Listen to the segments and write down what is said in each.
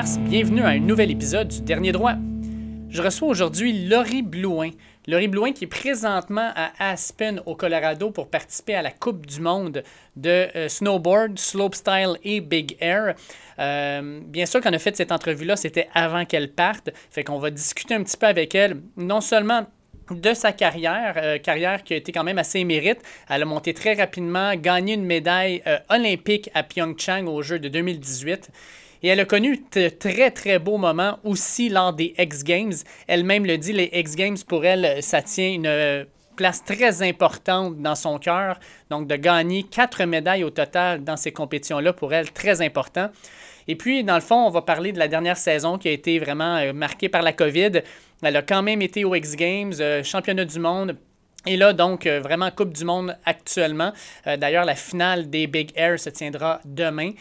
15 mars. Bienvenue à un nouvel épisode du Dernier Droit. Je reçois aujourd'hui Laurie Blouin. Laurie Blouin qui est présentement à Aspen au Colorado pour participer à la Coupe du monde de euh, snowboard, slopestyle et big air. Euh, bien sûr, quand on a fait cette entrevue-là, c'était avant qu'elle parte. Fait qu'on va discuter un petit peu avec elle, non seulement de sa carrière, euh, carrière qui a été quand même assez émérite. Elle a monté très rapidement, gagné une médaille olympique à Pyeongchang aux Jeux de 2018. Et elle a connu de très, très beaux moments aussi lors des X Games. Elle-même le dit, les X Games, pour elle, ça tient une place très importante dans son cœur. Donc, de gagner quatre médailles au total dans ces compétitions-là, pour elle, très important. Et puis, dans le fond, on va parler de la dernière saison qui a été vraiment euh, marquée par la COVID. Elle a quand même été aux X Games, euh, championnat du monde, et là, donc, euh, vraiment Coupe du Monde actuellement. D'ailleurs, la finale des Big Air se tiendra demain.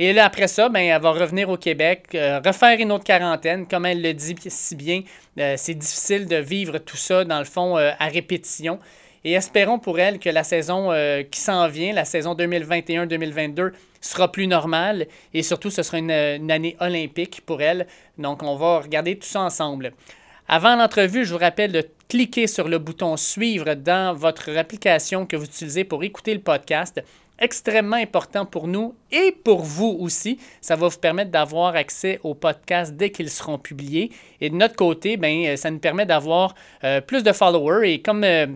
Et là, après ça, ben, elle va revenir au Québec, euh, refaire une autre quarantaine. Comme elle le dit si bien, euh, c'est difficile de vivre tout ça, dans le fond, euh, à répétition. Et espérons pour elle que la saison qui s'en vient, la saison 2021-2022, sera plus normale. Et surtout, ce sera une, une, année olympique pour elle. Donc, on va regarder tout ça ensemble. Avant l'entrevue, je vous rappelle de cliquer sur le bouton Suivre dans votre application que vous utilisez pour écouter le podcast extrêmement important pour nous et pour vous aussi. Ça va vous permettre d'avoir accès aux podcasts dès qu'ils seront publiés. Et de notre côté, ben, ça nous permet d'avoir euh, plus de followers. Et comme euh,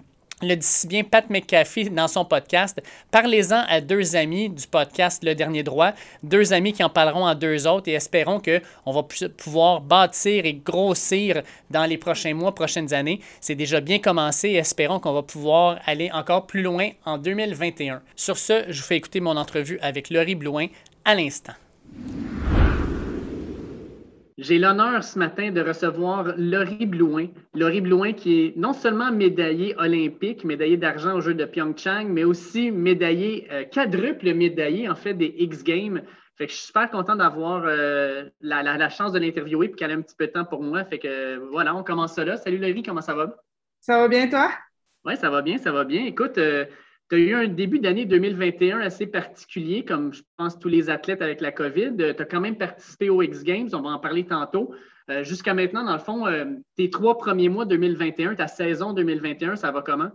le dit si bien Pat McAfee dans son podcast. Parlez-en à deux amis du podcast Le Dernier Droit, deux amis qui en parleront à deux autres et espérons qu'on va pouvoir bâtir et grossir dans les prochains mois, prochaines années. C'est déjà bien commencé et espérons qu'on va pouvoir aller encore plus loin en 2021. Sur ce, je vous fais écouter mon entrevue avec Laurie Blouin à l'instant. J'ai l'honneur ce matin de recevoir Laurie Blouin. Laurie Blouin qui est non seulement médaillée olympique, médaillée d'argent aux Jeux de Pyeongchang, mais aussi médaillée, euh, quadruple médaillée en fait des X Games. Fait que je suis super content d'avoir euh, la, chance de l'interviewer et qu'elle ait un petit peu de temps pour moi. Fait que voilà, on commence ça là. Salut Laurie, comment ça va? Ça va bien toi? Oui, ça va bien, ça va bien. Écoute, euh, tu as eu un début d'année 2021 assez particulier, comme je pense tous les athlètes avec la COVID. Tu as quand même participé aux X Games, on va en parler tantôt. Euh, jusqu'à maintenant, dans le fond, euh, tes trois premiers mois 2021, ta saison 2021, ça va comment?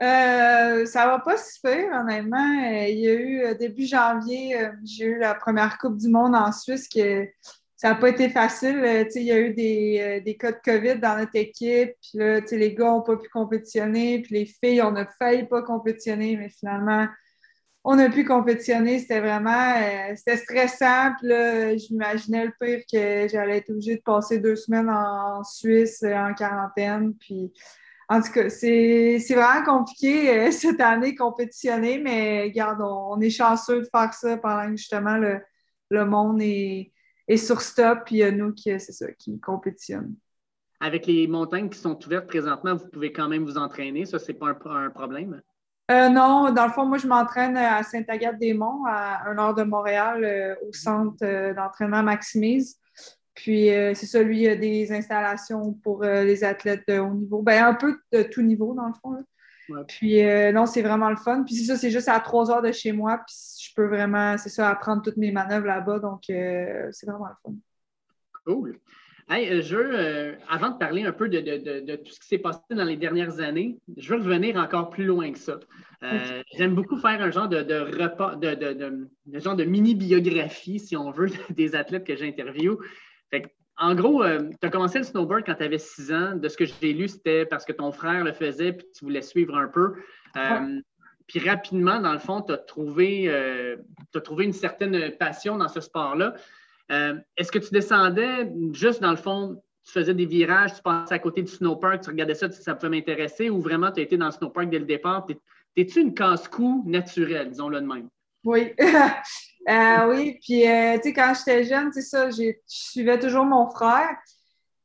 Euh, ça va pas si honnêtement. il y a eu début janvier, j'ai eu la première Coupe du Monde en Suisse qui ça n'a pas été facile. Euh, il y a eu des, euh, des, cas de COVID dans notre équipe. Là, les gars n'ont pas pu compétitionner. Puis les filles, on a failli pas compétitionner, mais finalement, on a pu compétitionner. C'était vraiment euh, c'était stressant. J'imaginais le pire que j'allais être obligée de passer deux semaines en, Suisse en quarantaine. Puis en tout cas, c'est vraiment compliqué cette année compétitionner, mais regarde, on, est chanceux de faire ça pendant que justement le, le monde est et sur stop, il y a nous qui, c'est ça, qui compétitionnent. Avec les montagnes qui sont ouvertes présentement, vous pouvez quand même vous entraîner. Ça, c'est pas un, problème? Euh, non, dans le fond, moi, je m'entraîne à Sainte-Agathe-des-Monts, à un heure de Montréal, euh, au centre euh, d'entraînement Maximise. Puis, c'est ça, lui, il y a des installations pour les athlètes de haut niveau. Ben, un peu de tout niveau, dans le fond. Puis, non, c'est vraiment le fun. Puis, c'est ça, c'est juste à trois heures de chez moi. Puis, peux vraiment, c'est ça, apprendre toutes mes manœuvres là-bas. Donc, euh, c'est vraiment le fun. Cool. Hey, euh, je veux, euh, avant de parler un peu de, tout ce qui s'est passé dans les dernières années, je veux revenir encore plus loin que ça. J'aime beaucoup faire un genre de, repas, de, genre de mini-biographie, si on veut, des athlètes que j'interviewe. En gros, tu as commencé le snowboard quand tu avais 6 ans. De ce que j'ai lu, c'était parce que ton frère le faisait puis tu voulais suivre un peu. Puis rapidement, dans le fond, tu as, trouvé, euh, trouvé une certaine passion dans ce sport-là. Euh, est-ce que tu descendais juste dans le fond, tu faisais des virages, tu passais à côté du snowpark, tu regardais ça, ça pouvait m'intéresser, ou vraiment tu as été dans le snowpark dès le départ? T'es-tu une casse-cou naturelle, disons-le de même? Oui. Euh, oui, puis tu sais, quand j'étais jeune, c'est ça, je suivais toujours mon frère.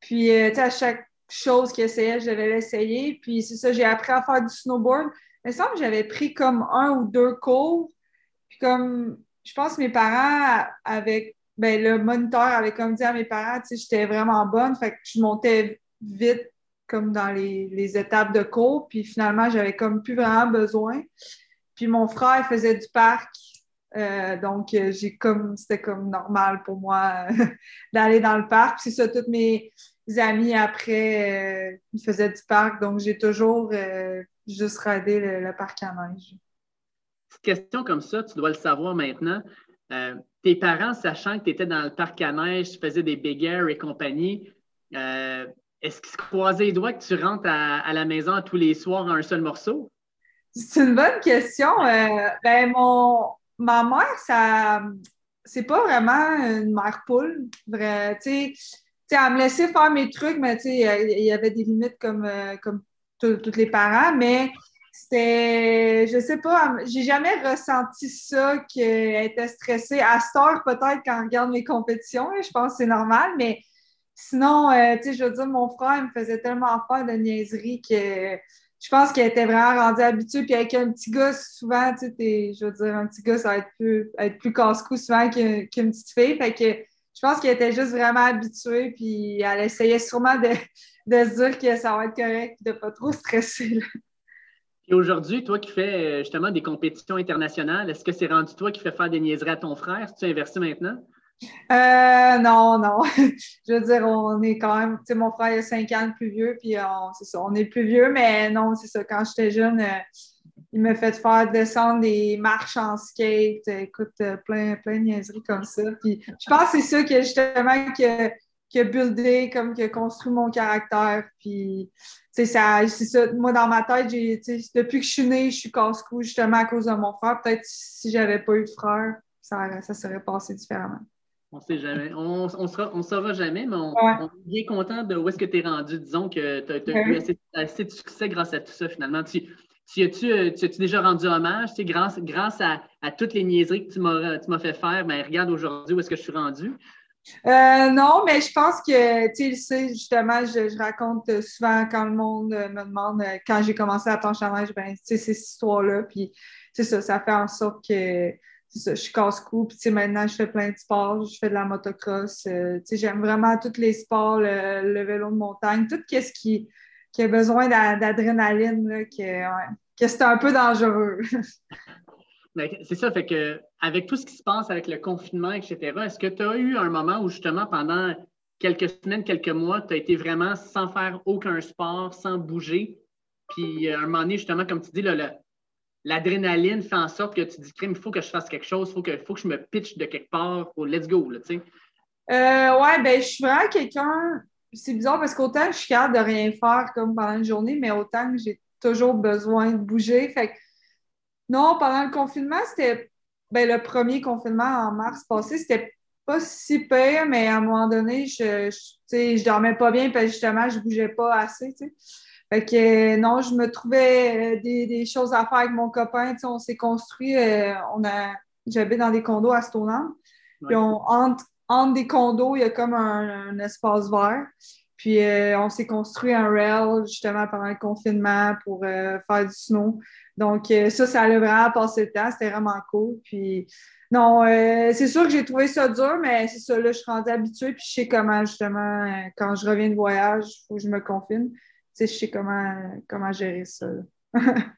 Puis, tu sais, à chaque chose qu'il essayait, je devais l'essayer. Puis, c'est ça, j'ai appris à faire du snowboard il me semble que j'avais pris comme un ou deux cours. Puis comme, je pense que mes parents, avec, ben, le moniteur avait comme dit à mes parents, tu sais, j'étais vraiment bonne. Fait que je montais vite comme dans les, étapes de cours. Puis finalement, j'avais comme plus vraiment besoin. Puis mon frère faisait du parc Euh, donc, j'ai comme c'était comme normal pour moi d'aller dans le parc. c'est ça, toutes mes amis après, ils faisaient du parc. Donc, j'ai toujours juste radé le, parc à neige. Question comme ça, tu dois le savoir maintenant. tes parents, sachant que tu étais dans le parc à neige, tu faisais des big air et compagnie, est-ce qu'ils se croisaient les doigts que tu rentres à, la maison tous les soirs en un seul morceau? C'est une bonne question. Euh, ben, mon, ma mère, ça, c'est pas vraiment une mère poule. Vrai, tu sais, elle me laissait faire mes trucs, mais il y avait des limites comme, euh, comme tous les parents, mais c'était, je sais pas, j'ai jamais ressenti ça qu'elle était stressée. À cette peut-être, quand on regarde mes compétitions, je pense que c'est normal, mais Sinon, euh, tu sais, je veux dire, mon frère me faisait tellement peur de niaiserie que je pense qu'il était vraiment rendu habitué. Puis avec un petit gars, souvent, tu sais, je veux dire, un petit gars, ça va être plus, être plus casse-cou souvent qu'une petite fille. Fait que je pense qu'il était juste vraiment habitué. Puis elle essayait sûrement de, se dire que ça va être correct, de ne pas trop stresser. Et aujourd'hui, toi qui fais euh, justement des compétitions internationales, est-ce que c'est rendu toi qui fais faire des niaiseries à ton frère? Si tu inversé maintenant? Euh, non, non. je veux dire, on est quand même, tu sais, mon frère est 5 ans plus vieux, puis c'est ça, on est plus vieux, mais non, c'est ça. Quand j'étais jeune, euh, il m'a fait faire descendre des marches en skate, écoute, euh, plein, plein de niaiseries comme ça. Puis je pense que c'est ça que justement que, que buildé, comme que construit mon caractère. Puis, c'est ça, c'est ça. Moi, dans ma tête, j'ai, depuis que je suis née, je suis casse-cou justement à cause de mon frère. Peut-être si j'avais pas eu de frère, ça, ça serait passé différemment. On ne sait jamais. On ne saura jamais, mais on, est bien content de où est-ce que tu es rendu. Disons que tu as, eu assez, de succès grâce à tout ça, finalement. Tu, tu as-tu euh, déjà rendu hommage? grâce, grâce à, toutes les niaiseries que tu m'as fait faire, ben, regarde aujourd'hui où est-ce que je suis rendu. Euh, non, mais je pense que, tu sais, justement, je, raconte souvent quand le monde me demande, euh, quand j'ai commencé à à neige, ben, tu sais, ces histoires-là, puis c'est ça, ça fait en sorte que je suis casse-cou. Puis, maintenant, je fais plein de sports. Je fais de la motocross. Euh, j'aime vraiment tous les sports, le, vélo de montagne, tout ce qui, a besoin d'adrénaline, que, que c'est un peu dangereux. Ben, c'est ça, fait que avec tout ce qui se passe avec le confinement, etc., est-ce que tu as eu un moment où justement pendant quelques semaines, quelques mois, tu as été vraiment sans faire aucun sport, sans bouger? Puis à un moment donné, justement, comme tu dis, le, l'adrénaline fait en sorte que tu dis, crime, il faut que je fasse quelque chose, il faut que, faut que je me pitch de quelque part, pour let's go, là, tu sais. Euh, ouais, ben, je suis vraiment quelqu'un. C'est bizarre parce qu'autant je suis capable de rien faire comme pendant une journée, mais autant que j'ai toujours besoin de bouger. Fait que, non, pendant le confinement, c'était. Ben, le premier confinement en mars passé, c'était pas si pire, mais à un moment donné, je, je, je dormais pas bien parce que justement, je bougeais pas assez. Tu sais. Fait que non, je me trouvais euh, des, choses à faire avec mon copain. on s'est construit, euh, on a, j'habite dans des condos à Stoneham. Puis on, entre, des condos, il y a comme un, espace vert. Puis euh, on s'est construit un rail justement pendant le confinement pour faire du snow. Donc ça, ça allait vraiment passer le temps. C'était vraiment cool. Puis non, c'est sûr que j'ai trouvé ça dur, mais c'est ça, là, je suis rendue habituée. Puis je sais comment justement, quand je reviens de voyage, il faut que je me confine je sais comment, comment gérer ça.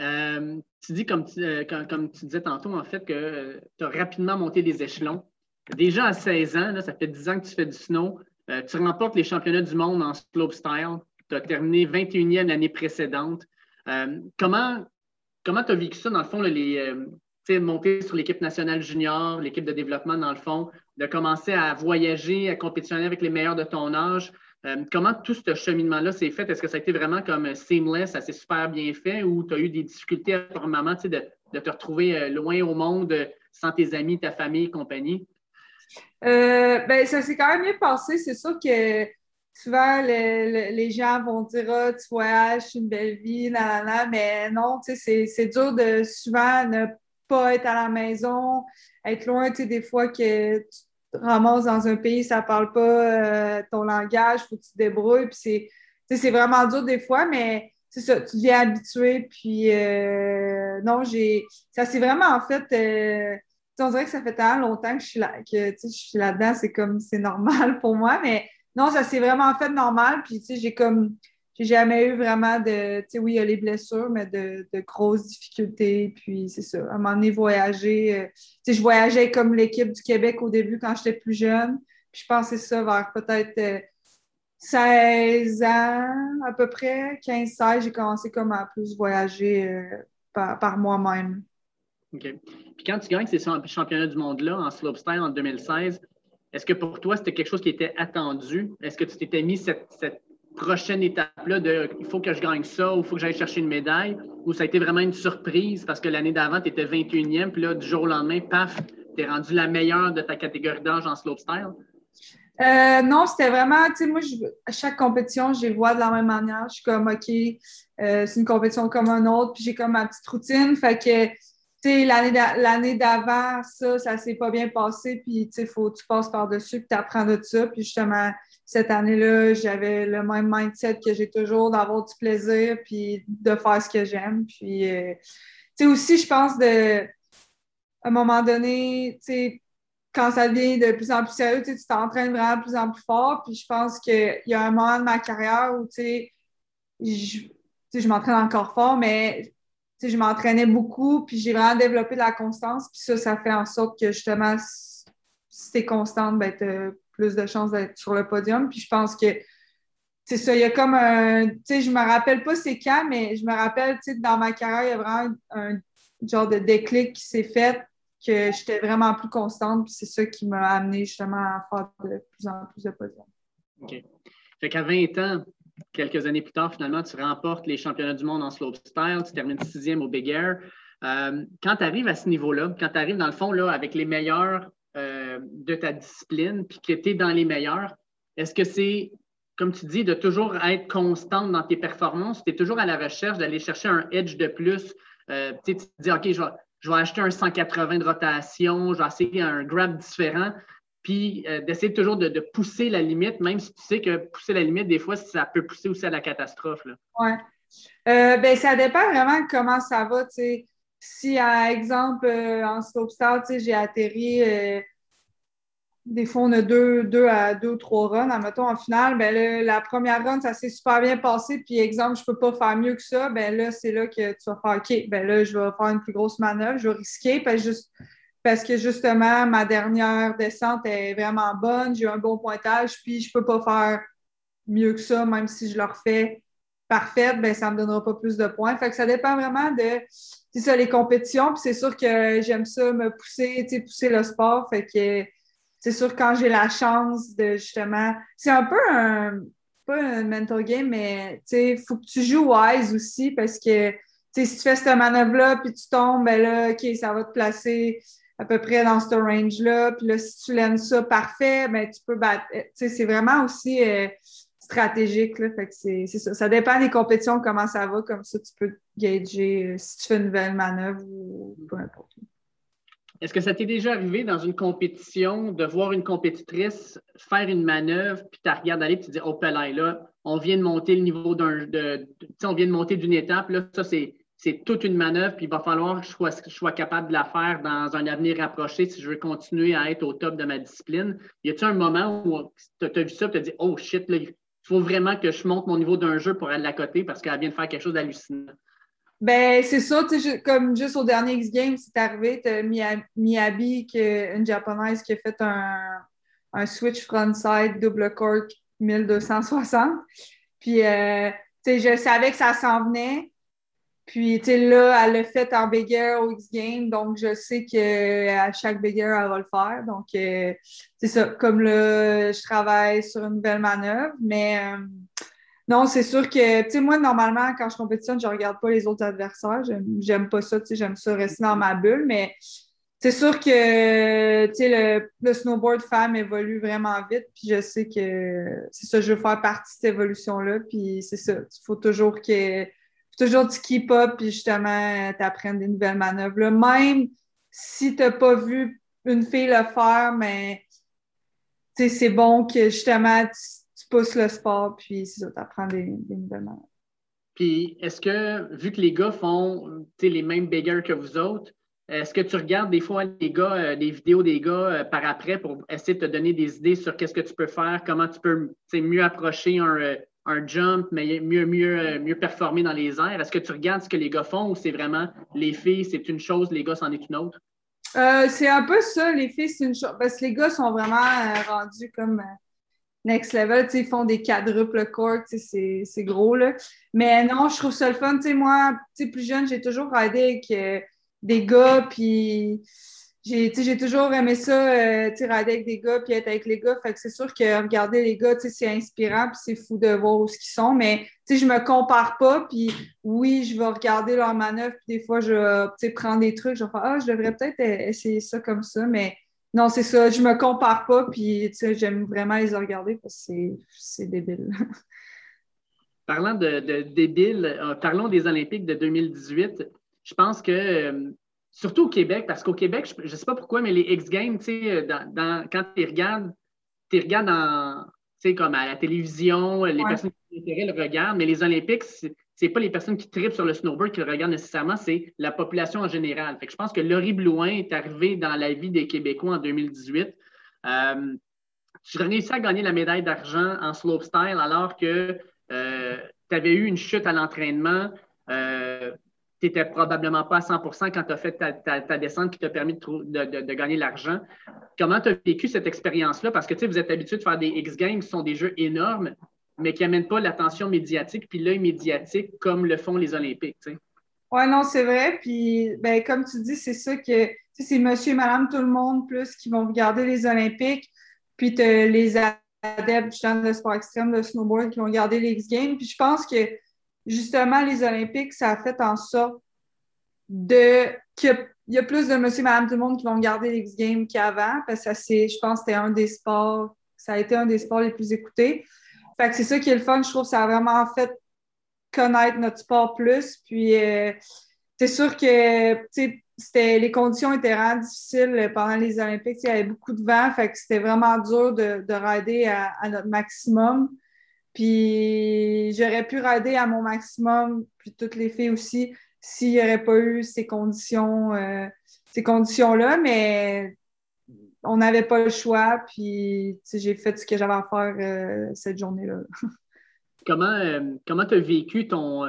Euh, tu dis, comme tu, euh, comme, tu disais tantôt, en fait, que euh, tu as rapidement monté des échelons. Déjà à 16 ans, ça fait 10 ans que tu fais du snow. tu remportes les championnats du monde en slopestyle. Tu as terminé 21e l'année précédente. comment comment tu as vécu ça, dans le fond, les, monter sur l'équipe nationale junior, l'équipe de développement, dans le fond, de commencer à voyager, à compétitionner avec les meilleurs de ton âge? Euh, comment tout ce cheminement-là s'est fait? Est-ce que ça a été vraiment comme seamless, ça s'est super bien fait ou tu as eu des difficultés à un moment de, te retrouver euh, loin au monde sans tes amis, ta famille, compagnie? Euh, ben, ça s'est quand même bien passé. C'est sûr que souvent les gens vont dire Ah, tu voyages, une belle vie, nanana, mais non, c'est dur de souvent ne pas être à la maison, être loin, des fois que tu ramasses dans un pays, ça parle pas euh, ton langage, faut que tu te débrouilles. Puis c'est vraiment dur des fois, mais c'est ça, tu deviens habitué. Puis euh, non, j'ai. Ça c'est vraiment en fait. Euh, on dirait que ça fait tellement longtemps que je suis là, que je suis là-dedans, c'est comme c'est normal pour moi, mais non, ça s'est vraiment fait normal. Puis j'ai comme j'ai jamais eu vraiment de, tu sais, oui, il y a les blessures, mais de, grosses difficultés. Puis c'est ça, à un moment donné, voyager. Euh, je voyageais comme l'équipe du Québec au début quand j'étais plus jeune. Puis je pensais ça vers peut-être 16 euh, ans à peu près, 15-16, j'ai commencé comme à plus voyager euh, par, moi-même. OK. Puis quand tu gagnes ces championnats du monde-là en slopestyle en 2016, est-ce que pour toi, c'était quelque chose qui était attendu? Est-ce que tu t'étais mis cette prochaine étape-là de il faut que je gagne ça ou il faut que j'aille chercher une médaille ou ça a été vraiment une surprise parce que l'année d'avant, tu étais 21e, puis là, du jour au lendemain, paf, tu es rendu la meilleure de ta catégorie d'âge en slopestyle? Euh, non, c'était vraiment, tu sais, moi, à chaque compétition, je les vois de la même manière. Je suis comme, OK, euh, c'est une compétition comme un autre, puis j'ai comme ma petite routine. Fait que, tu sais, l'année d'avant, ça, ça s'est pas bien passé, puis, tu sais, tu passes par-dessus, puis tu apprends de ça. Puis, justement, cette année-là, j'avais le même mindset que j'ai toujours d'avoir du plaisir puis de faire ce que j'aime. Puis, euh, tu sais, aussi, je pense de, à un moment donné, tu sais, quand ça devient de plus en plus sérieux, tu t'entraînes vraiment de plus en plus fort. Puis je pense qu'il y a un moment de ma carrière où, tu sais, je, m'entraîne encore fort, mais je m'entraînais beaucoup, puis j'ai vraiment développé de la constance. Puis ça, ça fait en sorte que justement, si tu es constante, ben, plus de chances d'être sur le podium. Puis je pense que c'est ça, il y a comme un. Tu sais, je me rappelle pas c'est quand, mais je me rappelle, tu sais, dans ma carrière, il y a vraiment un, genre de déclic qui s'est fait que j'étais vraiment plus constante. Puis c'est ça qui m'a amené justement à faire de plus en plus de podiums. OK. Fait qu'à 20 ans, quelques années plus tard, finalement, tu remportes les championnats du monde en slopestyle, tu termines sixième au Big Air. Euh, quand tu arrives à ce niveau-là, quand tu arrives dans le fond là, avec les meilleurs euh, de ta discipline, puis que tu es dans les meilleurs, est-ce que c'est, comme tu dis, de toujours être constante dans tes performances? Tu es toujours à la recherche d'aller chercher un edge de plus. Euh, tu te dis, OK, je vais, acheter un 180 de rotation, je vais essayer un grab différent, puis euh, d'essayer toujours de, pousser la limite, même si tu sais que pousser la limite, des fois, ça peut pousser aussi à la catastrophe. Oui. ben, ça dépend vraiment de comment ça va. si, par exemple, en slopestyle, j'ai atterri, des fois, on a deux, deux à deux ou trois runs, admettons, en finale, ben la première run, ça s'est super bien passé, puis exemple, je ne peux pas faire mieux que ça, ben là, c'est là que tu vas faire OK, ben là, je vais faire une plus grosse manœuvre, je vais risquer, parce, que justement, ma dernière descente est vraiment bonne, j'ai un bon pointage, puis je ne peux pas faire mieux que ça, même si je le refais parfaite, ben ça ne me donnera pas plus de points. Fait que ça dépend vraiment de les compétitions. Puis c'est sûr que j'aime ça me pousser, pousser le sport. Fait que c'est sûr quand j'ai la chance de justement. C'est un peu un pas un mental game, mais tu sais, faut que tu joues wise aussi parce que si tu fais cette manœuvre-là, puis tu tombes, ben là, OK, ça va te placer à peu près dans ce range-là. Puis là, si tu l'aimes ça parfait, ben tu peux battre. Sais, c'est vraiment aussi. Euh, stratégique. Là, fait que c'est, ça. Ça dépend des compétitions, comment ça va. Comme ça, tu peux gager euh, si tu fais une nouvelle manœuvre ou peu importe. Est-ce que ça t'est déjà arrivé dans une compétition de voir une compétitrice faire une manœuvre, puis tu regardes aller, puis tu dis, oh, là, on vient de monter le niveau d'un. De, on vient de monter d'une étape, là, ça, c'est, toute une manœuvre, puis il va falloir que je sois, capable de la faire dans un avenir rapproché si je veux continuer à être au top de ma discipline. Y a-t-il un moment où tu as vu ça et tu as dit, oh shit, là, il faut vraiment que je monte mon niveau d'un jeu pour aller à côté parce qu'elle vient de faire quelque chose d'hallucinant? Ben, c'est ça, comme juste au dernier X-Games, c'est arrivé, tu as Miyabi, une japonaise qui a fait un, switch frontside double cork 1260. Puis, euh, tu sais, je savais que ça s'en venait. Puis, tu sais, là, elle l'a fait en Big Air au X-Game, donc je sais qu'à chaque Big Air, elle va le faire. Donc, euh, c'est ça. Comme là, je travaille sur une nouvelle manœuvre, mais euh, non, c'est sûr que, tu sais, moi, normalement, quand je compétitionne, je ne regarde pas les autres adversaires. J'aime pas ça, tu sais, j'aime ça rester dans ma bulle, mais c'est sûr que, tu sais, le, snowboard femme évolue vraiment vite, puis je sais que c'est ça, je veux faire partie de cette évolution-là, puis c'est ça. Il faut toujours que toujours du keep-up, puis justement, t'apprennes des nouvelles manœuvres. Même si t'as pas vu une fille le faire, mais c'est bon que justement, tu, pousses le sport, puis c'est ça, t'apprends des, des nouvelles. Puis, est-ce que, vu que les gars font les mêmes beggars que vous autres, est-ce que tu regardes des fois les gars, euh, des vidéos des gars euh, par après pour essayer de te donner des idées sur qu'est-ce que tu peux faire, comment tu peux mieux approcher un, euh, un jump, mais mieux, mieux, mieux performer dans les airs? Est-ce que tu regardes ce que les gars font ou c'est vraiment les filles, c'est une chose, les gars, c'en est une autre? Euh, c'est un peu ça, les filles, c'est une chose. Parce que les gars sont vraiment euh, rendus comme euh, next level. Ils font des quadruples court, c'est gros. Là. Mais non, je trouve ça le fun. sais moi, plus jeune, j'ai toujours ridé avec des gars, puis j'ai toujours aimé ça, euh, rider avec des gars puis être avec les gars. Fait que c'est sûr que regarder les gars, c'est inspirant puis c'est fou de voir où ils sont. Mais je me compare pas. Puis oui, je vais regarder leurs manœuvres. Puis des fois, je vais prendre des trucs. Je vais faire Ah, je devrais peut-être e-, essayer ça comme ça. Mais non, c'est ça. Je me compare pas. Puis j'aime vraiment les regarder parce que c'est débile. Parlant de, de débile, euh, parlons des Olympiques de 2018. Je pense que euh, surtout au Québec, parce qu'au Québec, je ne sais pas pourquoi, mais les X Games, euh, dans, quand tu regardes, tu regardes comme à la télévision, les personnes qui ont intérêt le regardent, mais les Olympiques, ce n'est pas les personnes qui tripent sur le snowboard qui le regardent nécessairement, c'est la population en général. Je pense que Laurie Blouin est arrivé dans la vie des Québécois en 2018. Euh, tu as réussi à gagner la médaille d'argent en slopestyle alors que euh, tu avais eu une chute à l'entraînement. Euh, tu n'étais probablement pas à 100% quand tu as fait ta, descente qui t'a permis de, gagner l'argent. Comment tu as vécu cette expérience-là? Parce que vous êtes habitué de faire des X-Games qui sont des jeux énormes, mais qui n'amènent pas l'attention médiatique puis l'œil médiatique comme le font les Olympiques. Oui, non, c'est vrai. Puis, ben, comme tu dis, c'est ça que c'est monsieur et madame, tout le monde, plus qui vont regarder les Olympiques. Puis, les adeptes de sport extrême, de snowboard, qui vont regarder les X-Games. Puis, je pense que justement, les Olympiques, ça a fait en sorte de qu'il y, a plus de monsieur, madame, tout le monde qui vont regarder les X-Games qu'avant, parce que c'est, je pense que c'était un des sports, ça a été un des sports les plus écoutés. C'est ça qui est le fun. Je trouve ça a vraiment fait connaître notre sport plus. Puis, euh, c'est sûr que, les conditions étaient vraiment difficiles pendant les Olympiques. Il y avait beaucoup de vent, c'était vraiment dur de, de rider à, notre maximum. Puis j'aurais pu rider à mon maximum, puis toutes les filles aussi, s'il n'y aurait pas eu ces conditions, euh, ces conditions-là, mais on n'avait pas le choix, puis j'ai fait ce que j'avais à faire euh, cette journée-là. comment euh, comment tu as vécu ton,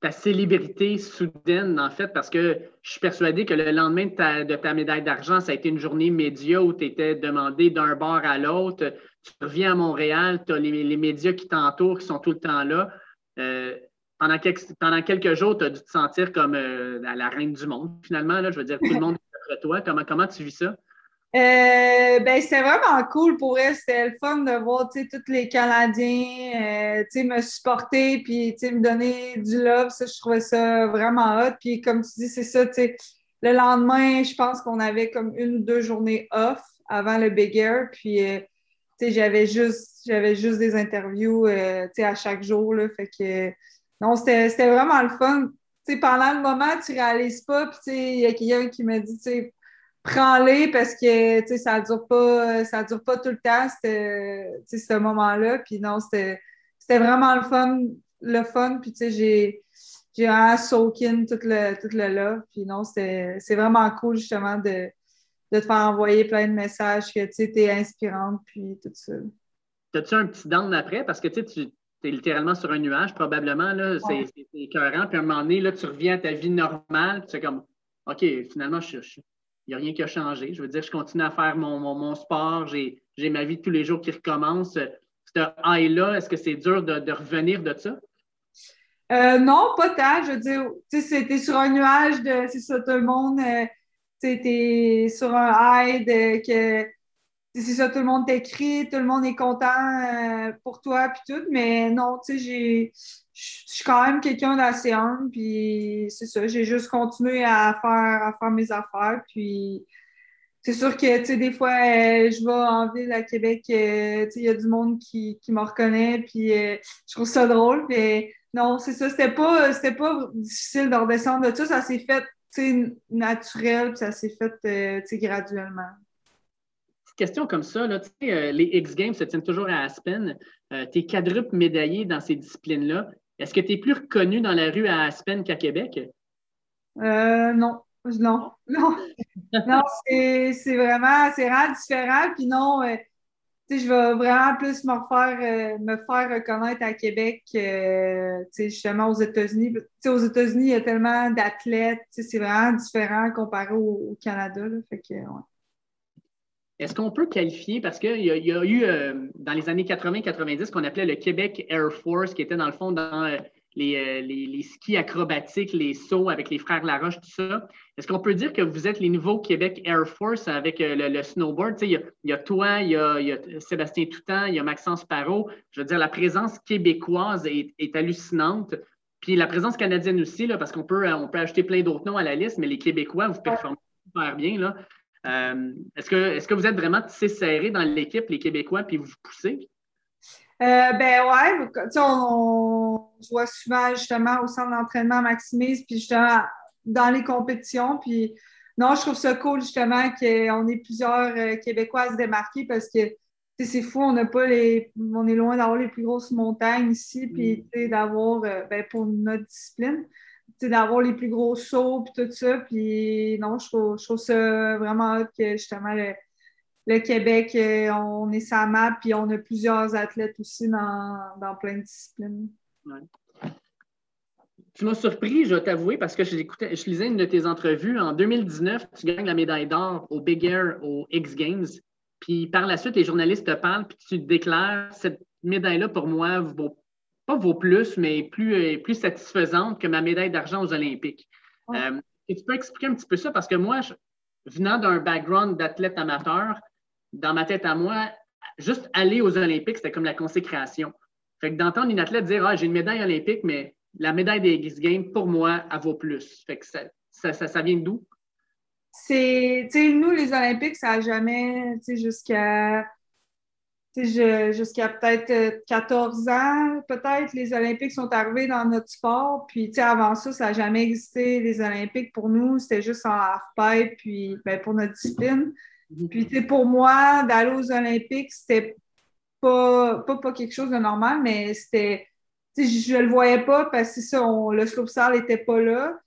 ta célébrité soudaine, en fait, parce que je suis persuadé que le lendemain de ta, de ta médaille d'argent, ça a été une journée média où tu étais demandé d'un bord à l'autre tu reviens à Montréal, tu as les, médias qui t'entourent, qui sont tout le temps là. Euh, pendant, quelques, jours, tu as dû te sentir comme euh, la reine du monde, finalement. Là, je veux dire, tout le monde est après toi. Comment, comment tu vis ça? Euh, ben, c'était vraiment cool pour elle. C'était le fun de voir tous les Canadiens me supporter puis me donner du love. Ça, je trouvais ça vraiment hot. Puis comme tu dis, c'est ça. Le lendemain, je pense qu'on avait comme une ou deux journées off avant le Big Air. Puis j'avais juste, j'avais juste des interviews euh, à chaque jour. Là, fait que non, c'était vraiment le fun. pendant le moment, tu réalises pas, puis il y a quelqu'un qui m'a dit prends-les parce que ça ne dure, pas, ça dure pas tout le temps, ce moment-là. Puis non, c'était vraiment le fun, le fun. Puis j'ai j'ai vraiment soak in tout le, tout le là. Puis non, c'est vraiment cool justement de, de te faire envoyer plein de messages que tu es inspirante, puis tout ça. As-tu un petit down après? Parce que tu es littéralement sur un nuage, probablement. C'est écœurant. Puis à un moment donné, là, tu reviens à ta vie normale. Tu es comme, OK, finalement, il n'y a rien qui a changé. Je veux dire, je continue à faire mon, mon, sport. J'ai ma vie tous les jours qui recommence. Ce high-là, est-ce que c'est dur de, revenir de ça? Euh, non, pas tant. Je veux dire, tu sais, c'était sur un nuage de, c'est ça, tout le monde. Euh, tu sur un hide, que c'est ça, tout le monde t'écrit, tout le monde est content euh, pour toi, puis tout. Mais non, tu sais, je suis quand même quelqu'un d'assez humble, puis c'est ça, j'ai juste continué à faire, à faire mes affaires, puis c'est sûr que, tu sais, des fois, euh, je vais en ville à Québec, euh, tu sais, il y a du monde qui, qui me reconnaît, puis je trouve ça drôle, mais non, c'est ça, c'était pas, pas difficile de redescendre de ça, ça s'est fait naturel, puis ça s'est fait euh, graduellement. Question comme ça, là, euh, les X Games se tiennent toujours à Aspen. Euh, tu es quadruple médaillé dans ces disciplines-là. Est-ce que tu es plus reconnu dans la rue à Aspen qu'à Québec? non. Non, non. non, c'est vraiment, c'est différent. Puis non, je vais vraiment plus me faire, euh, me faire reconnaître à Québec, euh, justement aux États-Unis. aux États-Unis, il y a tellement d'athlètes, c'est vraiment différent comparé au, Canada. fait que, Est-ce qu'on peut qualifier, parce qu'il y, a eu euh, dans les années 80-90 qu'on appelait le Québec Air Force, qui était dans le fond dans euh, les, les, skis acrobatiques, les sauts avec les frères Laroche, tout ça. Est-ce qu'on peut dire que vous êtes les nouveaux Québec Air Force avec euh, le, snowboard? Il y, a, toi, il y a, Sébastien Toutan, il y a Maxence Parot. Je veux dire, la présence québécoise est, hallucinante. Puis la présence canadienne aussi, là, parce qu'on peut, on peut ajouter plein d'autres noms à la liste, mais les Québécois, vous performez super bien. Là. Euh, est-ce, que, est-ce que vous êtes vraiment tissé serré dans l'équipe, les Québécois, puis vous vous poussez? Euh, ben ouais, on, on, se voit souvent justement au centre d'entraînement Maximise, puis justement dans les compétitions. Puis non, je trouve ça cool justement qu'on ait plusieurs euh, Québécois à se démarquer parce que c'est fou, on n'a pas les. On est loin d'avoir les plus grosses montagnes ici, puis mm. d'avoir, ben, pour notre discipline, d'avoir les plus gros sauts, puis tout ça. Puis non, je trouve, je trouve ça vraiment que justement le, Québec, euh, on est sa map, puis on a plusieurs athlètes aussi dans, plein de disciplines. Tu m'as surpris, je vais t'avouer, parce que je, je lisais une de tes entrevues. En 2019, tu gagnes la médaille d'or au Big Air, aux X Games. Puis par la suite, les journalistes te parlent, puis tu déclares cette médaille-là, pour moi, vaut, pas vaut plus, mais plus, euh, plus satisfaisante que ma médaille d'argent aux Olympiques. Euh, tu peux expliquer un petit peu ça? Parce que moi, venant d'un background d'athlète amateur, dans ma tête à moi, juste aller aux Olympiques, c'était comme la consécration. Fait que d'entendre une athlète dire Ah, j'ai une médaille olympique, mais la médaille des X Games, pour moi, elle vaut plus. Fait que ça, ça, ça, vient d'où? C'est, tu sais, nous, les Olympiques, ça n'a jamais, tu sais, jusqu'à jusqu'à peut-être 14 euh, ans, peut-être, les Olympiques sont arrivés dans notre sport. Puis, tu sais, avant ça, ça n'a jamais existé, les Olympiques. Pour nous, c'était juste en half-pipe, puis ben, pour notre discipline. Puis, tu pour moi, d'aller aux Olympiques, c'était pas, pas, quelque chose de normal, mais c'était. Je le voyais pas parce que ça, le slopestyle n'était pas là.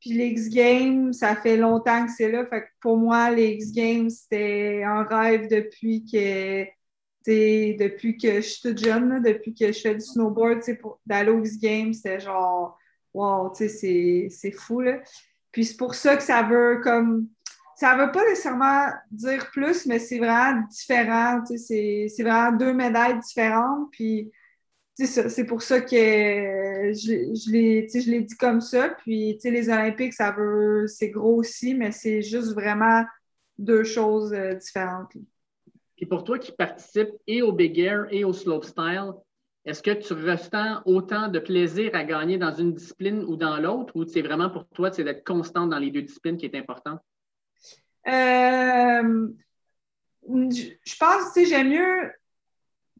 Puis les X Games, ça fait longtemps que c'est là. Fait que pour moi, les X Games, c'était un rêve depuis que depuis que je suis toute jeune, depuis que je fais du snowboard, d'aller aux X Games, c'était genre wow, c'est fou. Puis c'est pour ça que ça veut comme ça veut pas nécessairement dire plus, mais c'est vraiment différent. C'est vraiment deux médailles différentes. Puis, c'est pour ça que je, je l'ai dit comme ça. Puis, les Olympiques, ça veut, c'est gros aussi, mais c'est juste vraiment deux choses euh, différentes. Puis pour toi qui participes et au Big Air et au Slopestyle, est-ce que tu ressens autant de plaisir à gagner dans une discipline ou dans l'autre, ou c'est vraiment pour toi d'être constante dans les deux disciplines qui est important? Euh, je pense, sais, j'aime mieux,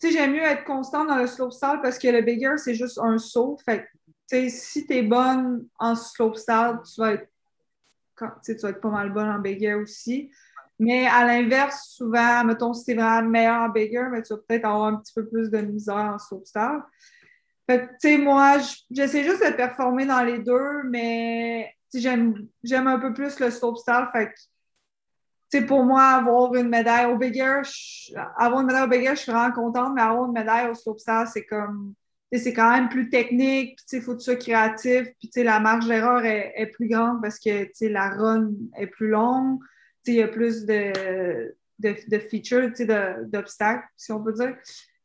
j'aime mieux être constante dans le slopestyle parce que le bigger, c'est juste un saut. Fait si tu es bonne en slopestyle, tu vas être, tu vas être pas mal bonne en bigger aussi. Mais à l'inverse, souvent, mettons, si tu es vraiment meilleur en bigger, mais tu vas peut-être avoir un petit peu plus de misère en slopestyle. Fait que, tu sais, moi, j'essaie juste de performer dans les deux, mais j'aime un peu plus le slopestyle. Fait que pour moi, avoir une médaille au Big Air, avoir une médaille au Big Air, je suis vraiment contente, mais avoir une médaille au slopestyle, c'est comme, c'est quand même plus technique, puis il faut que tu sois créatif, puis la marge d'erreur est, plus grande parce que la run est plus longue, il y a plus de, de, de features, d'obstacles, si on peut dire.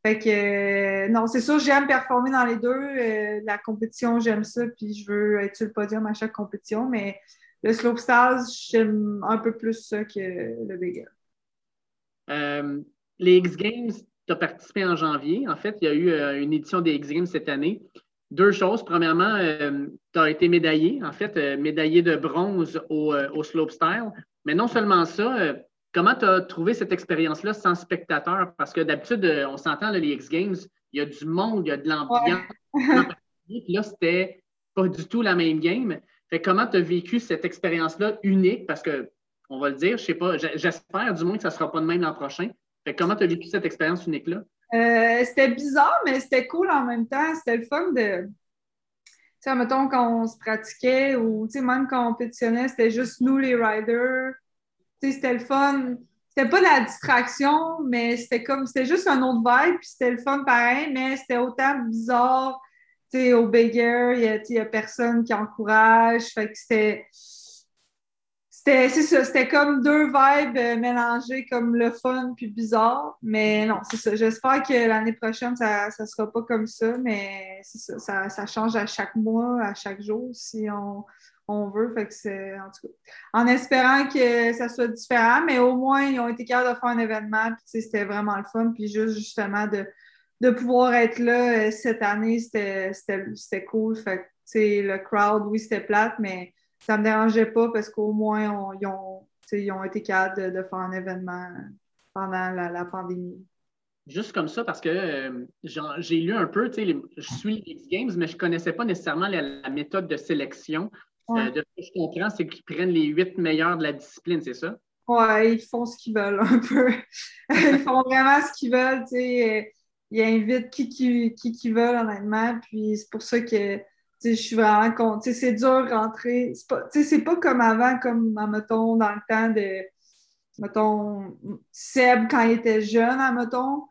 Fait que, euh, non, c'est sûr, j'aime performer dans les deux. Euh, la compétition, j'aime ça, puis je veux être sur le podium à chaque compétition, mais le slopestyle, j'aime un peu plus ça que le big euh, les X Games, tu as participé en janvier. En fait, il y a eu une édition des X Games cette année. Deux choses. Premièrement, tu as été médaillé, en fait, médaillé de bronze au, au slopestyle. Mais non seulement ça, comment tu as trouvé cette expérience-là sans spectateurs? Parce que d'habitude, on s'entend, les X Games, il y a du monde, il y a de l'ambiance. là, c'était pas du tout la même game comment tu as vécu cette expérience-là unique? Parce que, on va le dire, je sais pas, j'espère du moins que ça ne sera pas de même l'an prochain. comment tu as vécu cette expérience unique-là? Euh, c'était bizarre, mais c'était cool en même temps. C'était le fun de. Tu sais, mettons, quand on se pratiquait ou même quand on pétitionnait, c'était juste nous les riders. Tu sais, c'était le fun. c'était pas de la distraction, mais c'était comme, c'était juste un autre vibe, puis c'était le fun pareil, mais c'était autant bizarre. Tu sais, au Big Air, il n'y a, a, personne qui encourage. Fait que c'était. C'était, c'est ça, c'était comme deux vibes euh, mélangées, comme le fun puis bizarre. Mais non, c'est ça. J'espère que l'année prochaine, ça ne sera pas comme ça, mais c'est ça, ça, ça, change à chaque mois, à chaque jour, si on, on veut. Fait que c'est, en tout cas, en espérant que ça soit différent, mais au moins, ils ont été capables de faire un événement, puis c'était vraiment le fun. Puis juste, justement, de, de pouvoir être là euh, cette année, c'était, c'était, cool. Fait que, le crowd, oui, c'était plate, mais ça me dérangeait pas parce qu'au moins, ils, ont, ils ont été capables de, faire un événement pendant la, pandémie. Juste comme ça, parce que euh, j'ai lu un peu, je suis les X Games, mais je ne connaissais pas nécessairement la, méthode de sélection. Euh, de ce que je comprends, c'est qu'ils prennent les huit meilleurs de la discipline, c'est ça? Oui, ils font ce qu'ils veulent un peu. ils font vraiment ce qu'ils veulent. Ils invitent qui qui, qui, qui veulent, honnêtement. Puis c'est pour ça que je suis vraiment contre. C'est dur de rentrer. C'est pas, pas comme avant, comme, mettons, dans le temps de, mettons, Seb quand il était jeune, mettons.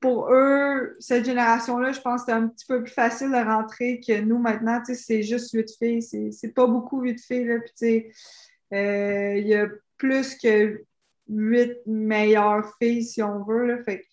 Pour eux, cette génération-là, je pense que c'est un petit peu plus facile de rentrer que nous maintenant. C'est juste huit filles. C'est pas beaucoup huit filles. Là. Puis, euh, il y a plus que huit meilleures filles, si on veut. Là. Fait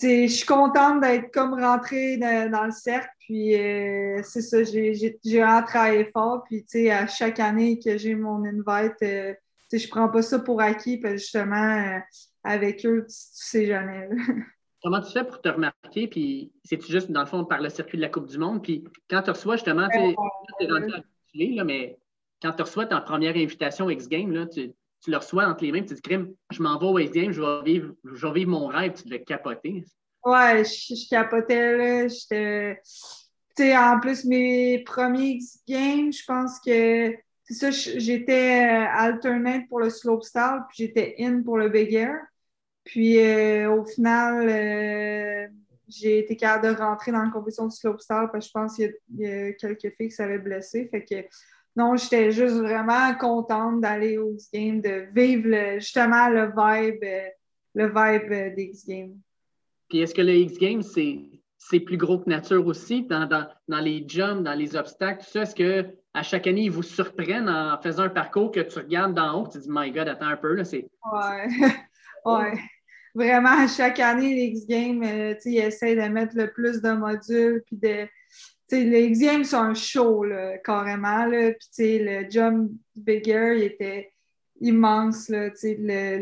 je suis contente d'être comme rentrée dans, le cercle. Puis euh, c'est ça, j'ai vraiment travaillé fort. Puis tu sais, à chaque année que j'ai mon invite, euh, tu sais, je prends pas ça pour acquis parce que justement, euh, avec eux, tu, sais jamais. Comment tu fais pour te remarquer? Puis c'est-tu juste, dans le fond, par le circuit de la Coupe du Monde? Puis quand tu reçois justement, tu es rentré habitué, là, mais quand tu reçois ta première invitation X Game, là, tu, tu le reçois entre les mains, tu te dis, je m'en vais au West Game, je vais vivre, je vais vivre mon rêve, tu devais capoter. Ouais, je, capotais, là. J'étais. Tu sais, en plus, mes premiers X Games, je pense que. C'est ça, j'étais euh, alternate pour le slopestyle, puis j'étais in pour le big air. Puis euh, au final, euh, j'ai été capable de rentrer dans la compétition du slopestyle parce que je pense qu'il y, a quelques filles qui s'avaient blessées. Fait que non, j'étais juste vraiment contente d'aller au X-Games, de vivre justement le vibe, le vibe des X-Games. Puis est-ce que le X-Games, c'est plus gros que nature aussi dans, les jumps, dans les obstacles, tout ça? Est-ce qu'à chaque année, ils vous surprennent en faisant un parcours que tu regardes d'en haut, tu dis, My God, attends un peu, là, c'est. Ouais. ouais. Vraiment, à chaque année, les X-Games, euh, ils essayent de mettre le plus de modules, puis de les X-Games, c'est un show, carrément. Là. Puis, le jump bigger, il était immense. Le,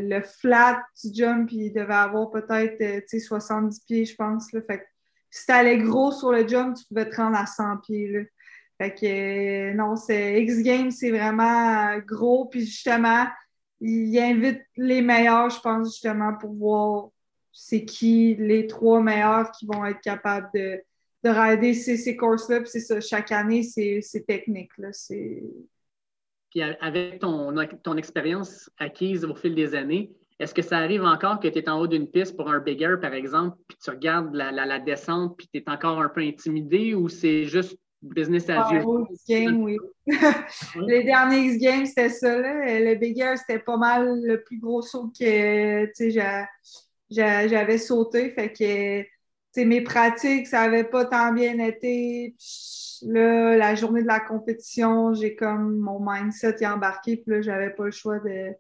le flat du jump, il devait avoir peut-être 70 euh, pieds, je pense. Fait si t'allais gros sur le jump, tu pouvais te rendre à 100 pieds. Là. Fait que, non, c'est X-Games, c'est vraiment gros. Puis, justement, il invite les meilleurs, je pense, justement, pour voir c'est qui les trois meilleurs qui vont être capables de de rider ces, courses-là. Puis c'est ça, chaque année, c'est technique. Puis avec ton, ton expérience acquise au fil des années, est-ce que ça arrive encore que tu es en haut d'une piste pour un bigger, par exemple, puis tu regardes la, la, descente, puis tu es encore un peu intimidé ou c'est juste business as usual? Game, oui. Les derniers X-Games, c'était ça. Là. Le bigger, c'était pas mal le plus gros saut que j'avais sauté. Fait que mes pratiques, ça n'avait pas tant bien été. Là, la journée de la compétition, j'ai comme mon mindset est embarqué, puis là, j'avais pas le choix de,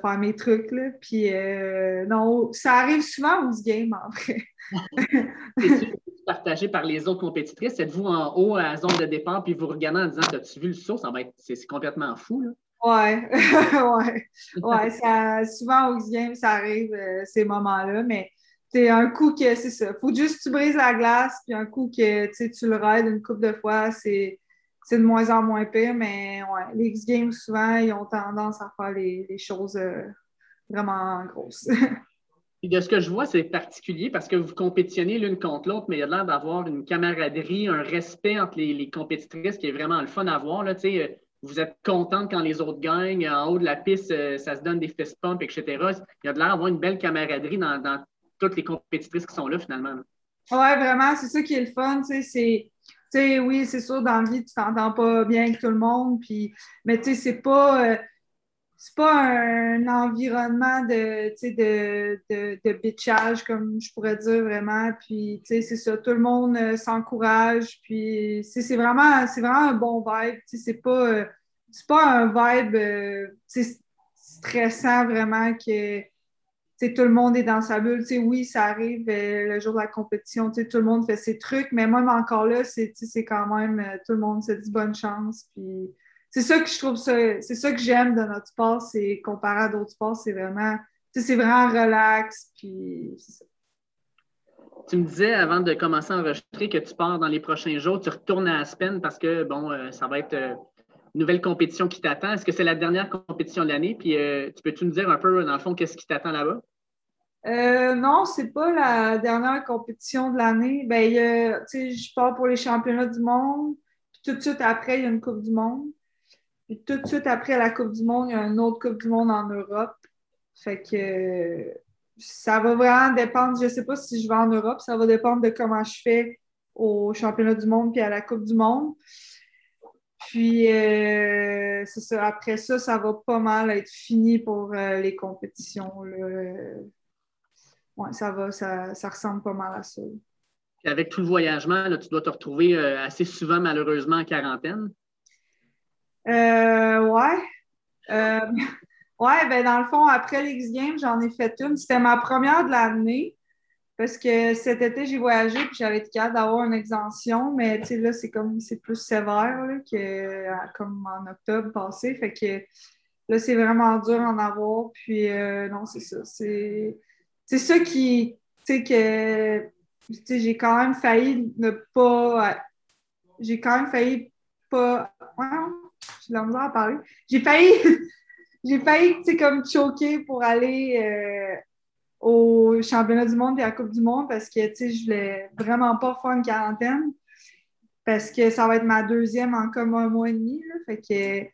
faire mes trucs. Là. Puis euh, non, ça arrive souvent aux games, en vrai. partagé par les autres compétitrices? Êtes-vous en haut à la zone de départ, puis vous regardez en disant As-tu vu le saut? Ça va être c'est complètement fou. Là. Ouais, ouais, ouais. Ça, souvent aux games, ça arrive euh, ces moments-là, mais c'est un coup que c'est ça. Faut juste que tu brises la glace, puis un coup que tu le raides une couple de fois, c'est de moins en moins pire. Mais ouais, les X-Games, souvent, ils ont tendance à faire les, choses euh, vraiment grosses. Et de ce que je vois, c'est particulier parce que vous compétitionnez l'une contre l'autre, mais il y a l'air d'avoir une camaraderie, un respect entre les, compétitrices qui est vraiment le fun à voir. Là, euh, vous êtes contente quand les autres gagnent. En haut de la piste, euh, ça se donne des fist pumps, etc. Il y a de l'air d'avoir une belle camaraderie dans, dans toutes les compétitrices qui sont là finalement. Oui, vraiment, c'est ça qui est le fun. C'est, oui, c'est sûr, dans la vie, tu t'entends pas bien avec tout le monde, puis, mais tu sais, c'est pas. Euh, c'est pas un environnement de, de, de, de, bitchage, comme je pourrais dire vraiment. Puis, c'est ça, tout le monde euh, s'encourage. Puis, c'est vraiment, vraiment un bon vibe. C'est pas, c'est pas un vibe stressant vraiment que tout le monde est dans sa bulle. oui, ça arrive euh, le jour de la compétition, tout le monde fait ses trucs, mais même encore là, c'est quand même euh, tout le monde se dit bonne chance. Puis c'est ça que je trouve c'est ça que j'aime de notre sport, c'est comparé à d'autres sports, c'est vraiment, c'est vraiment relax. Puis Tu me disais avant de commencer à enregistrer que tu pars dans les prochains jours, tu retournes à Aspen parce que bon, euh, ça va être nouvelle compétition qui t'attend? Est-ce que c'est la dernière compétition de l'année? Puis, euh, tu peux-tu nous dire un peu, dans le fond, qu'est-ce qui t'attend là-bas? Euh, non, c'est pas la dernière compétition de l'année. Ben, je pars pour les championnats du monde. Puis tout de suite après, il y a une Coupe du Monde. Puis tout de suite après la Coupe du Monde, il y a une autre Coupe du Monde en Europe. Fait que ça va vraiment dépendre. Je sais pas si je vais en Europe. Ça va dépendre de comment je fais au championnat du monde puis à la Coupe du Monde. Puis, euh, c'est ça. Après ça, ça va pas mal être fini pour euh, les compétitions. Ouais, ça va, ça, ressemble pas mal à ça. avec tout le voyagement, tu dois te retrouver euh, assez souvent, malheureusement, en quarantaine. ouais. ouais, ben dans le fond, après l'X Games, j'en ai fait une. C'était ma première de l'année. Parce que cet été, j'ai voyagé puis j'avais été capable d'avoir une exemption, mais là, c'est comme c'est plus sévère que euh, comme en octobre passé. Fait que là, c'est vraiment dur d'en avoir. Puis euh, non, c'est ça. C'est ça qui. Tu sais que j'ai quand même failli ne pas. J'ai quand même failli pas. j'ai la misère à parler. J'ai failli. j'ai failli, tu sais, comme choquer pour aller. Euh, au championnat du monde et à la Coupe du monde parce que, je voulais vraiment pas faire une quarantaine parce que ça va être ma deuxième en comme un mois et demi. Là, fait que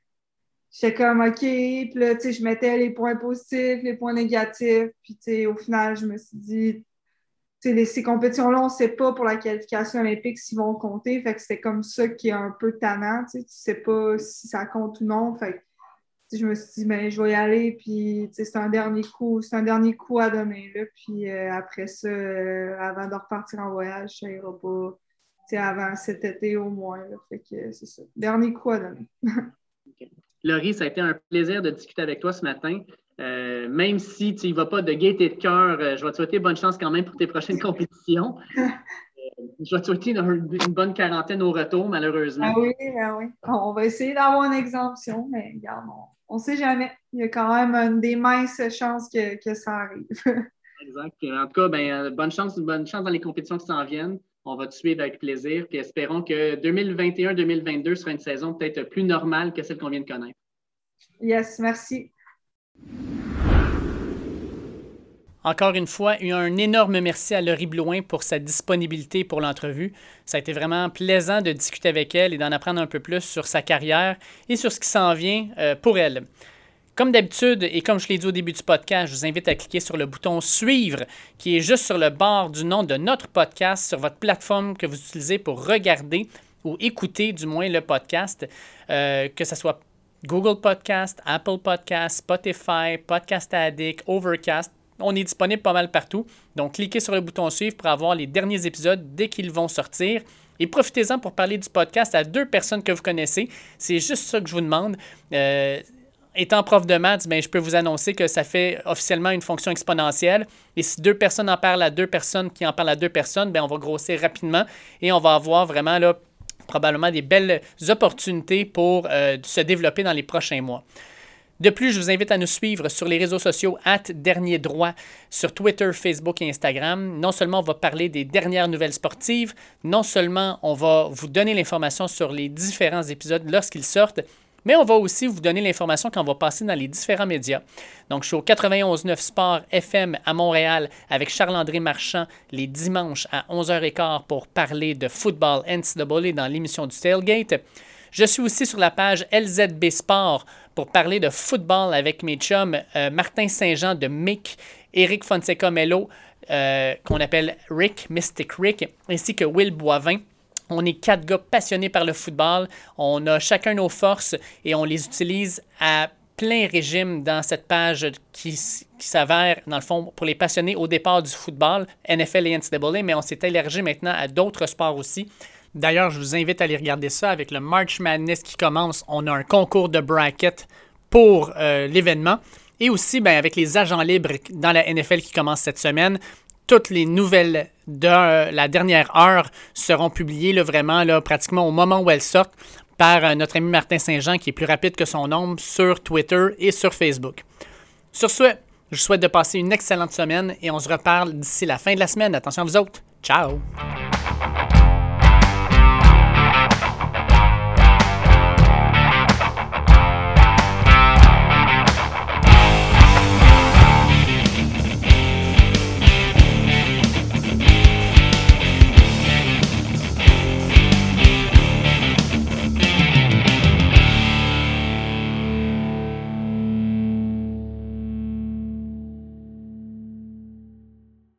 j'étais comme OK, puis là, je mettais les points positifs, les points négatifs, puis au final, je me suis dit, ces compétitions-là, on ne sait pas pour la qualification olympique s'ils vont compter, fait que c'est comme ça qui est un peu tannant, tu sais, tu sais pas si ça compte ou non, fait je me suis dit, ben, je vais y aller, puis c'est un dernier coup, c'est un dernier coup à donner. Là, puis euh, après ça, euh, avant de repartir en voyage, ça ira pas avant cet été au moins. Là, fait que c'est ça. Dernier coup à donner. Laurie, ça a été un plaisir de discuter avec toi ce matin. Euh, même si tu n'y vas pas de gaieté de cœur, je vais te souhaiter bonne chance quand même pour tes prochaines compétitions. je vais te souhaiter une, bonne quarantaine au retour, malheureusement. Ah oui, ah oui. On va essayer d'avoir une exemption, mais regarde, on ne sait jamais. Il y a quand même une des minces chances que, que ça arrive. exact. En tout cas, ben, euh, bonne chance, bonne chance dans les compétitions qui s'en viennent. On va te suivre avec plaisir. Puis espérons que 2021-2022 sera une saison peut-être plus normale que celle qu'on vient de connaître. Yes, merci. Encore une fois, un énorme merci à Laurie Blouin pour sa disponibilité pour l'entrevue. Ça a été vraiment plaisant de discuter avec elle et d'en apprendre un peu plus sur sa carrière et sur ce qui s'en vient euh, pour elle. Comme d'habitude, et comme je l'ai dit au début du podcast, je vous invite à cliquer sur le bouton Suivre qui est juste sur le bord du nom de notre podcast sur votre plateforme que vous utilisez pour regarder ou écouter du moins le podcast, euh, que ce soit Google Podcast, Apple Podcast, Spotify, Podcast Addict, Overcast on est disponible pas mal partout. Donc, cliquez sur le bouton suivre pour avoir les derniers épisodes dès qu'ils vont sortir. Et profitez-en pour parler du podcast à deux personnes que vous connaissez. C'est juste ça que je vous demande. Euh, étant prof de maths, ben, je peux vous annoncer que ça fait officiellement une fonction exponentielle. Et si deux personnes en parlent à deux personnes qui en parlent à deux personnes, ben, on va grossir rapidement et on va avoir vraiment probablement des belles opportunités pour euh, se développer dans les prochains mois. De plus, je vous invite à nous suivre sur les réseaux sociaux at Dernier Droit sur Twitter, Facebook et Instagram. Non seulement on va parler des dernières nouvelles sportives, non seulement on va vous donner l'information sur les différents épisodes lorsqu'ils sortent, mais on va aussi vous donner l'information quand on va passer dans les différents médias. Donc, je suis au 91.9 Sport FM à Montréal avec Charles-André Marchand les dimanches à 11h15 pour parler de football NCAA dans l'émission du Tailgate. Je suis aussi sur la page LZB Sport pour parler de football avec mes chums euh, Martin Saint-Jean de Mick, Eric Fonseca Mello, euh, qu'on appelle Rick, Mystic Rick, ainsi que Will Boivin. On est quatre gars passionnés par le football. On a chacun nos forces et on les utilise à plein régime dans cette page qui, s'avère, dans le fond, pour les passionnés au départ du football, NFL et NCAA, mais on s'est élargi maintenant à d'autres sports aussi. D'ailleurs, je vous invite à aller regarder ça avec le March Madness qui commence. On a un concours de bracket pour euh, l'événement. Et aussi, ben, avec les agents libres dans la NFL qui commence cette semaine, toutes les nouvelles de euh, la dernière heure seront publiées vraiment pratiquement au moment où elles sortent par euh, notre ami Martin Saint-Jean qui est plus rapide que son ombre sur Twitter et sur Facebook. Sur ce, je souhaite de passer une excellente semaine et on se reparle d'ici la fin de la semaine. Attention à vous autres. Ciao!